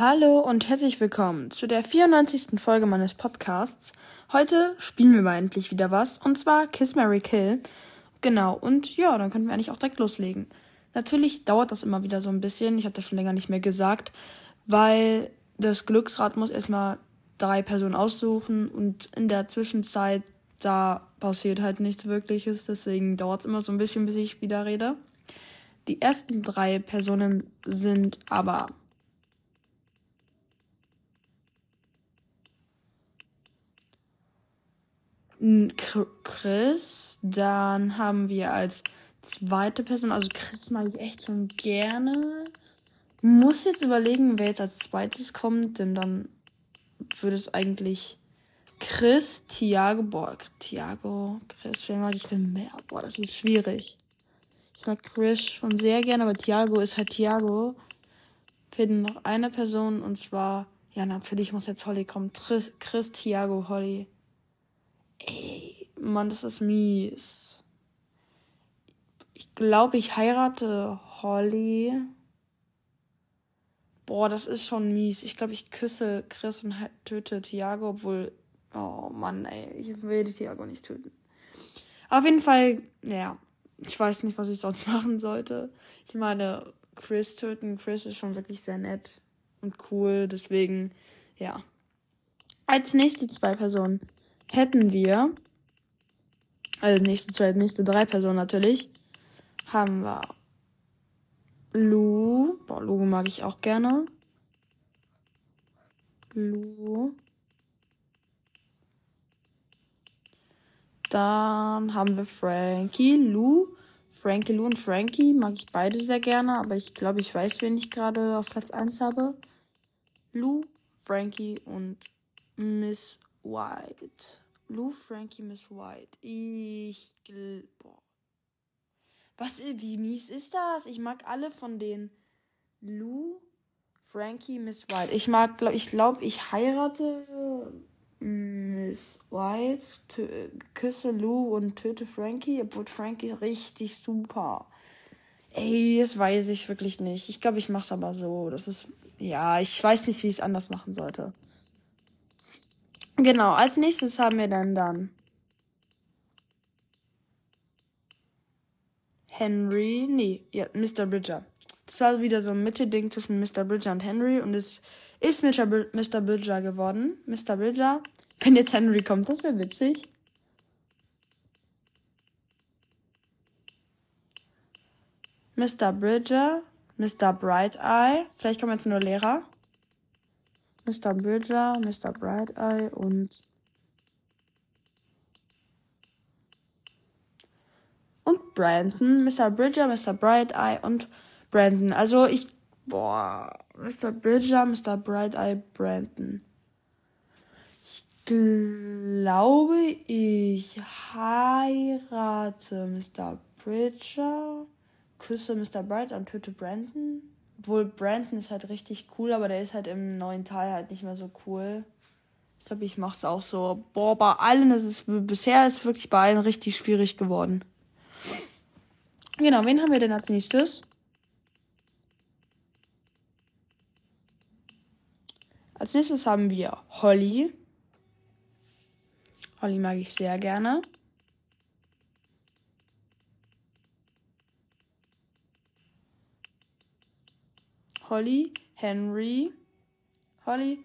Hallo und herzlich willkommen zu der 94. Folge meines Podcasts. Heute spielen wir mal endlich wieder was und zwar Kiss Mary Kill. Genau, und ja, dann könnten wir eigentlich auch direkt loslegen. Natürlich dauert das immer wieder so ein bisschen, ich hatte schon länger nicht mehr gesagt, weil das Glücksrad muss erstmal drei Personen aussuchen und in der Zwischenzeit da passiert halt nichts Wirkliches, deswegen dauert es immer so ein bisschen, bis ich wieder rede. Die ersten drei Personen sind aber Chris. Dann haben wir als zweite Person, also Chris mag ich echt schon gerne. Muss jetzt überlegen, wer jetzt als zweites kommt, denn dann würde es eigentlich Chris, Thiago, boah, Thiago, Chris, wen mag ich denn mehr? Boah, das ist schwierig. Ich mag Chris schon sehr gerne, aber Thiago ist halt Thiago. Finden noch eine Person und zwar, ja, natürlich muss jetzt Holly kommen. Chris, Chris Thiago, Holly. Ey, Mann, das ist mies. Ich glaube, ich heirate Holly. Boah, das ist schon mies. Ich glaube, ich küsse Chris und töte Thiago, obwohl. Oh Mann, ey, ich will Thiago nicht töten. Auf jeden Fall, ja, ich weiß nicht, was ich sonst machen sollte. Ich meine, Chris töten. Chris ist schon wirklich sehr nett und cool, deswegen, ja. Als nächste zwei Personen hätten wir, also nächste zwei, nächste drei Personen natürlich, haben wir Lu. Boah, Lu mag ich auch gerne. Lu. Dann haben wir Frankie, Lu. Frankie, Lu und Frankie mag ich beide sehr gerne, aber ich glaube, ich weiß, wen ich gerade auf Platz 1 habe. Lu, Frankie und Miss White. Lou, Frankie, Miss White. Ich. Boah. Was, wie mies ist das? Ich mag alle von denen. Lou, Frankie, Miss White. Ich mag, glaub, ich glaube, ich heirate Miss White, küsse Lou und töte Frankie, obwohl Frankie richtig super. Ey, das weiß ich wirklich nicht. Ich glaube, ich mach's aber so. Das ist, ja, ich weiß nicht, wie ich es anders machen sollte. Genau, als nächstes haben wir dann dann Henry, nee, ja, Mr. Bridger. Das war wieder so ein Mitte-Ding zwischen Mr. Bridger und Henry und es ist Mr. Bridger geworden. Mr. Bridger. Wenn jetzt Henry kommt, das wäre witzig. Mr. Bridger, Mr. Bright Eye. Vielleicht kommen jetzt nur Lehrer. Mr. Bridger, Mr. Bright Eye und und Brandon, Mr. Bridger, Mr. Bright Eye und Brandon. Also ich boah, Mr. Bridger, Mr. Bright Eye, Brandon. Ich glaube, ich heirate Mr. Bridger, küsse Mr. Bright und töte Brandon. Obwohl Brandon ist halt richtig cool, aber der ist halt im neuen Teil halt nicht mehr so cool. Ich glaube, ich mach's auch so. Boah, bei allen ist es bisher ist wirklich bei allen richtig schwierig geworden. Genau, wen haben wir denn als nächstes? Als nächstes haben wir Holly. Holly mag ich sehr gerne. Holly, Henry, Holly,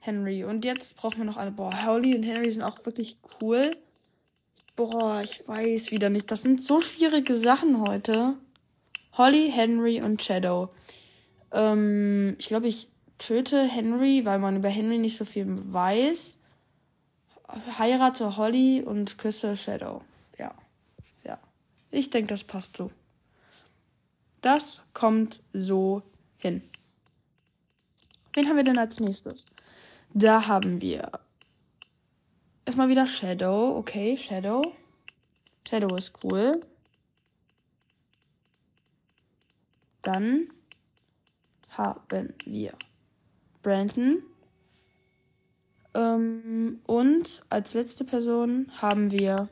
Henry. Und jetzt brauchen wir noch eine. Boah, Holly und Henry sind auch wirklich cool. Boah, ich weiß wieder nicht. Das sind so schwierige Sachen heute. Holly, Henry und Shadow. Ähm, ich glaube, ich töte Henry, weil man über Henry nicht so viel weiß. Heirate Holly und küsse Shadow. Ja. Ja. Ich denke, das passt so. Das kommt so hin. Wen haben wir denn als nächstes? Da haben wir erstmal wieder Shadow. Okay, Shadow. Shadow ist cool. Dann haben wir Brandon. Ähm, und als letzte Person haben wir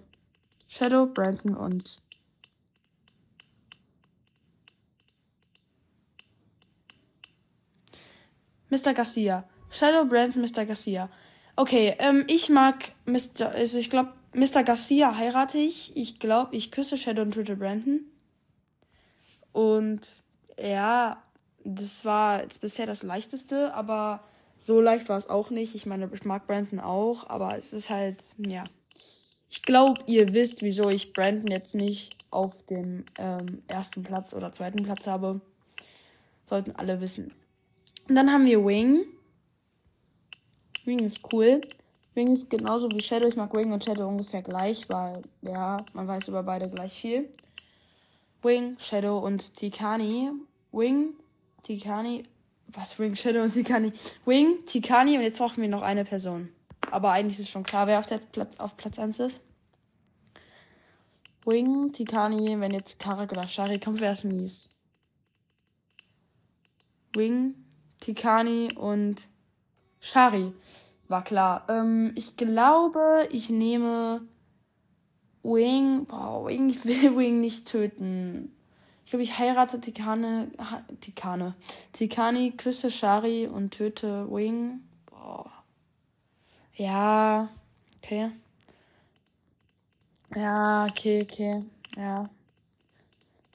Shadow, Brandon und Mr. Garcia. Shadow, Brandon, Mr. Garcia. Okay, ähm, ich mag Mr. Also ich glaube, Mr. Garcia heirate ich. Ich glaube, ich küsse Shadow und töte Brandon. Und ja, das war jetzt bisher das leichteste, aber so leicht war es auch nicht. Ich meine, ich mag Brandon auch, aber es ist halt, ja. Ich glaube, ihr wisst, wieso ich Brandon jetzt nicht auf dem ähm, ersten Platz oder zweiten Platz habe. Sollten alle wissen. Und dann haben wir Wing. Wing ist cool. Wing ist genauso wie Shadow. Ich mag Wing und Shadow ungefähr gleich, weil, ja, man weiß über beide gleich viel. Wing, Shadow und Tikani. Wing, Tikani. Was? Wing, Shadow und Tikani. Wing, Tikani und jetzt brauchen wir noch eine Person. Aber eigentlich ist schon klar, wer auf, der Platz, auf Platz 1 ist. Wing, Tikani, wenn jetzt Karak oder Shari kommt, wäre es mies. Wing, Tikani und Shari. War klar. Ähm, ich glaube, ich nehme Wing. Boah, Wing, ich will Wing nicht töten. Ich glaube, ich heirate Tikane. Tikane. Tikani, küsse Shari und töte Wing. Boah. Ja. Okay. Ja, okay, okay. Ja.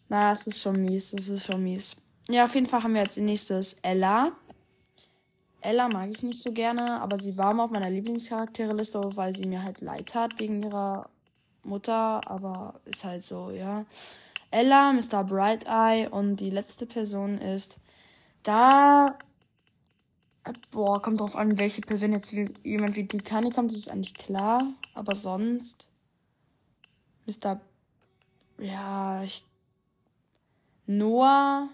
Na, es ist schon mies. Es ist schon mies. Ja, auf jeden Fall haben wir jetzt nächstes Ella. Ella mag ich nicht so gerne, aber sie war mal auf meiner Lieblingscharaktere-Liste, weil sie mir halt leid hat wegen ihrer Mutter, aber ist halt so, ja. Ella, Mr. Bright Eye und die letzte Person ist da. Boah, kommt drauf an, welche Person jetzt jemand wie Tikani kommt, das ist eigentlich klar. Aber sonst. Mr. Ja, ich. Noah.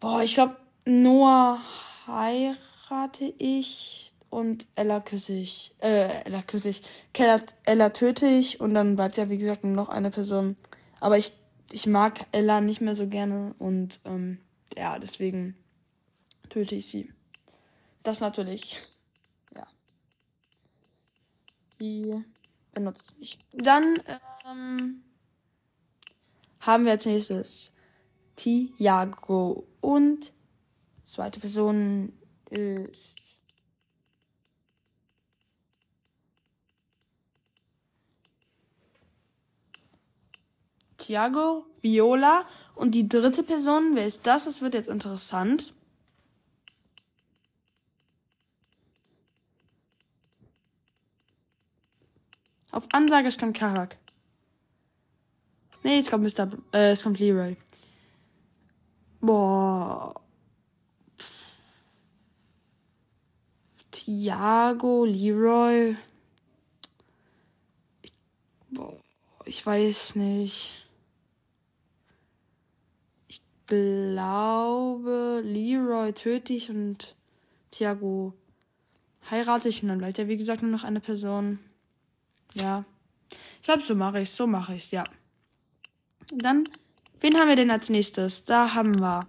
Boah, ich glaube, Noah heirate ich und Ella küsse ich. Äh, Ella küsse ich. Ella, Ella töte ich und dann bleibt ja, wie gesagt, nur noch eine Person. Aber ich, ich mag Ella nicht mehr so gerne und ähm, ja, deswegen töte ich sie. Das natürlich. Ja. Die benutze ich nicht. Dann ähm, haben wir als nächstes Tiago und zweite Person ist Thiago, Viola und die dritte Person, wer ist das? Das wird jetzt interessant. Auf Ansage kommt Karak. Nee, es kommt Mr. Äh, es kommt Leroy. Boah. Thiago, Leroy. Ich, boah, ich weiß nicht. Ich glaube, Leroy töte ich und Thiago heirate ich und dann bleibt ja wie gesagt nur noch eine Person. Ja. Ich glaube, so mache ich so mache ich's, ja. Dann, wen haben wir denn als nächstes? Da haben wir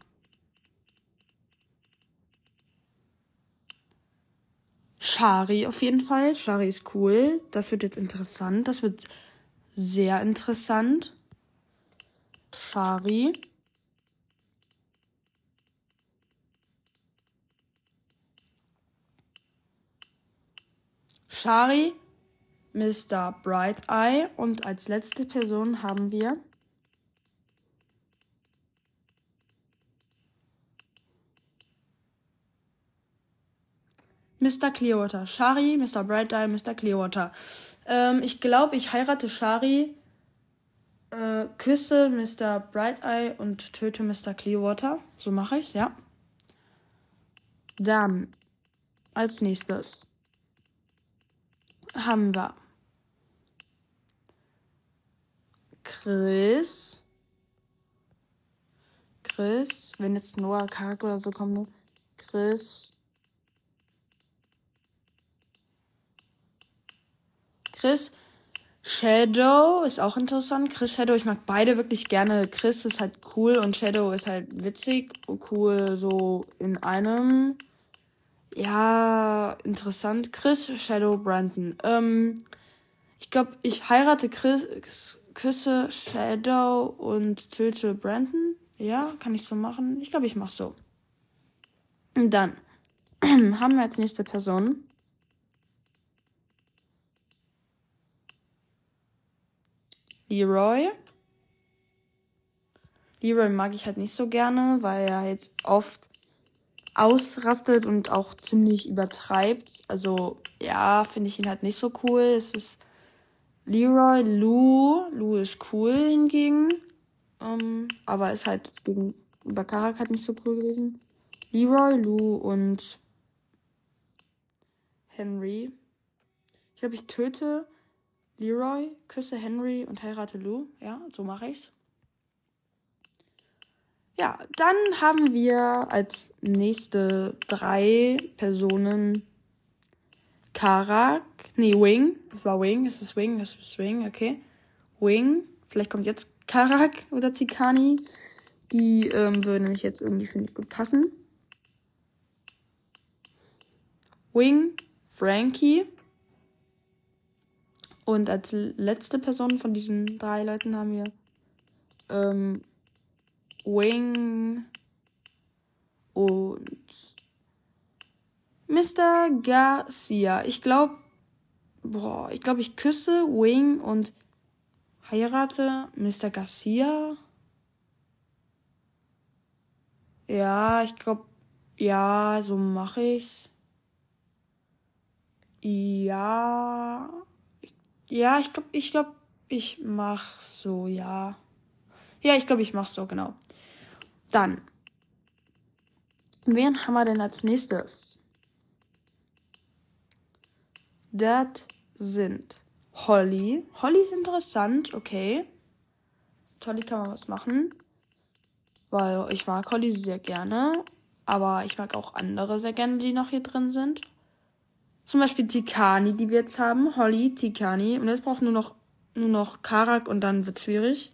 Shari auf jeden Fall. Shari ist cool. Das wird jetzt interessant. Das wird sehr interessant. Shari. Shari, Mr. Bright Eye und als letzte Person haben wir Mr. Clearwater. Shari, Mr. Bright Eye, Mr. Clearwater. Ähm, ich glaube, ich heirate Shari, äh, küsse Mr. Bright Eye und töte Mr. Clearwater. So mache ich, ja. Dann, als nächstes haben wir Chris. Chris, wenn jetzt Noah Kark oder so kommt, Chris. Chris. Shadow ist auch interessant. Chris Shadow, ich mag beide wirklich gerne. Chris ist halt cool und Shadow ist halt witzig und cool so in einem. Ja, interessant. Chris, Shadow, Brandon. Ähm, ich glaube, ich heirate Chris, küsse Shadow und töte Brandon. Ja, kann ich so machen? Ich glaube, ich mach so. Und dann haben wir als nächste Person Leroy. Leroy mag ich halt nicht so gerne, weil er jetzt oft ausrastet und auch ziemlich übertreibt. Also ja, finde ich ihn halt nicht so cool. Es ist Leroy, Lou. Lou ist cool hingegen. Ähm, aber ist halt gegen über Karak halt nicht so cool gewesen. Leroy, Lou und Henry. Ich glaube, ich töte Leroy, küsse Henry und heirate Lou. Ja, so mache ich's. Ja, dann haben wir als nächste drei Personen Karak, nee, Wing. Das war Wing, es ist Wing, es ist Wing, okay. Wing, vielleicht kommt jetzt Karak oder Tikani. Die ähm, würden nämlich jetzt irgendwie, finde ich, gut passen. Wing, Frankie. Und als letzte Person von diesen drei Leuten haben wir ähm, Wing und Mr. Garcia. Ich glaube, boah, ich glaube, ich küsse Wing und heirate Mr. Garcia. Ja, ich glaube, ja, so mache ich's. Ja, ja, ich glaube, ich glaube, ich mach so, ja. Ja, ich glaube, ich mach so, genau. Dann. Wen haben wir denn als nächstes? Das sind Holly. Holly ist interessant, okay. Holly kann man was machen. Weil ich mag Holly sehr gerne. Aber ich mag auch andere sehr gerne, die noch hier drin sind. Zum Beispiel Tikani, die wir jetzt haben. Holly, Tikani. Und jetzt braucht nur noch, nur noch Karak und dann wird schwierig.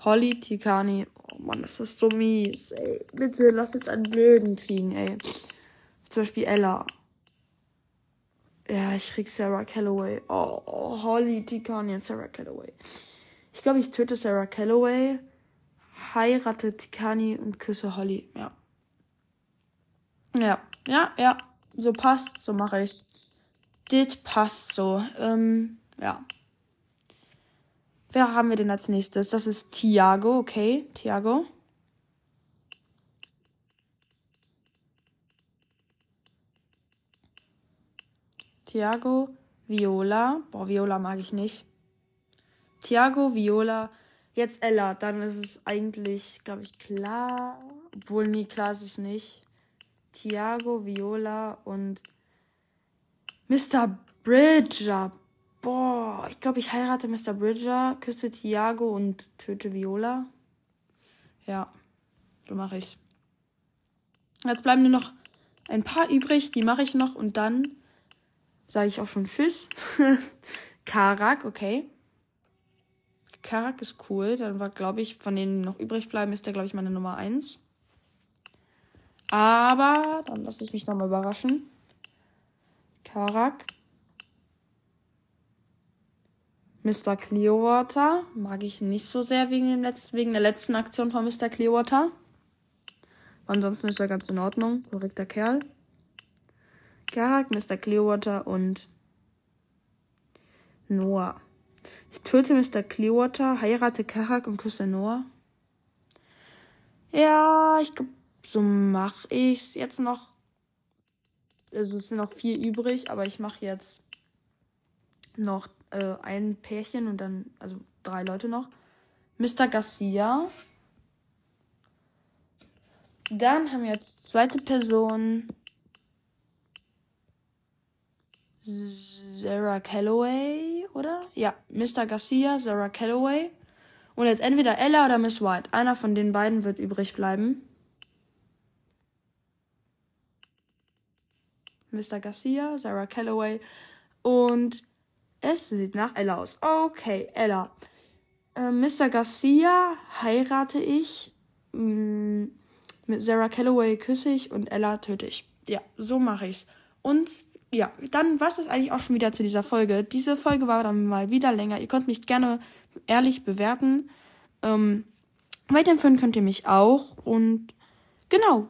Holly, Tikani. Oh Mann, das ist so mies, ey. Bitte, lass jetzt einen Blöden kriegen, ey. Zum Beispiel Ella. Ja, ich krieg Sarah Calloway. Oh, oh Holly, Tikani und Sarah Calloway. Ich glaube, ich töte Sarah Calloway, heirate Tikani und küsse Holly. Ja. Ja, ja, ja. So passt, so mache ich's. Dit passt so. Ähm, ja. Wer haben wir denn als nächstes? Das ist Tiago, okay. Tiago. Tiago, Viola. Boah, Viola mag ich nicht. Tiago, Viola. Jetzt Ella. Dann ist es eigentlich, glaube ich, klar. Obwohl, nee, klar ist es nicht. Tiago, Viola und Mr. Bridger. Boah, ich glaube, ich heirate Mr. Bridger, küsse Tiago und töte Viola. Ja, so mache ich's. Jetzt bleiben nur noch ein paar übrig, die mache ich noch und dann sage ich auch schon Tschüss. Karak, okay. Karak ist cool. Dann war, glaube ich, von denen noch übrig bleiben, ist der, glaube ich, meine Nummer eins. Aber dann lasse ich mich nochmal überraschen. Karak. Mr. Clearwater. Mag ich nicht so sehr wegen, dem letzten, wegen der letzten Aktion von Mr. Clearwater. Ansonsten ist er ganz in Ordnung. Korrekter Kerl. Karak, Mr. Clearwater und Noah. Ich töte Mr. Clearwater, heirate Karak und küsse Noah. Ja, ich glaube, so mache ich's jetzt noch. Also es sind noch vier übrig, aber ich mache jetzt noch äh, ein Pärchen und dann, also drei Leute noch. Mr. Garcia. Dann haben wir jetzt zweite Person. Sarah Calloway, oder? Ja, Mr. Garcia, Sarah Calloway. Und jetzt entweder Ella oder Miss White. Einer von den beiden wird übrig bleiben. Mr. Garcia, Sarah Calloway. Und es sieht nach Ella aus. Okay, Ella. Äh, Mr. Garcia heirate ich. Mh, mm, mit Sarah Calloway küsse ich und Ella töte ich. Ja, so mache ich's. Und ja, dann war es eigentlich auch schon wieder zu dieser Folge. Diese Folge war dann mal wieder länger. Ihr könnt mich gerne ehrlich bewerten. Ähm, weiterempfehlen könnt ihr mich auch. Und genau.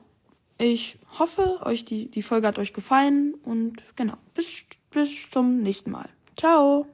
Ich hoffe, euch die, die Folge hat euch gefallen und genau, bis, bis zum nächsten Mal. Ciao!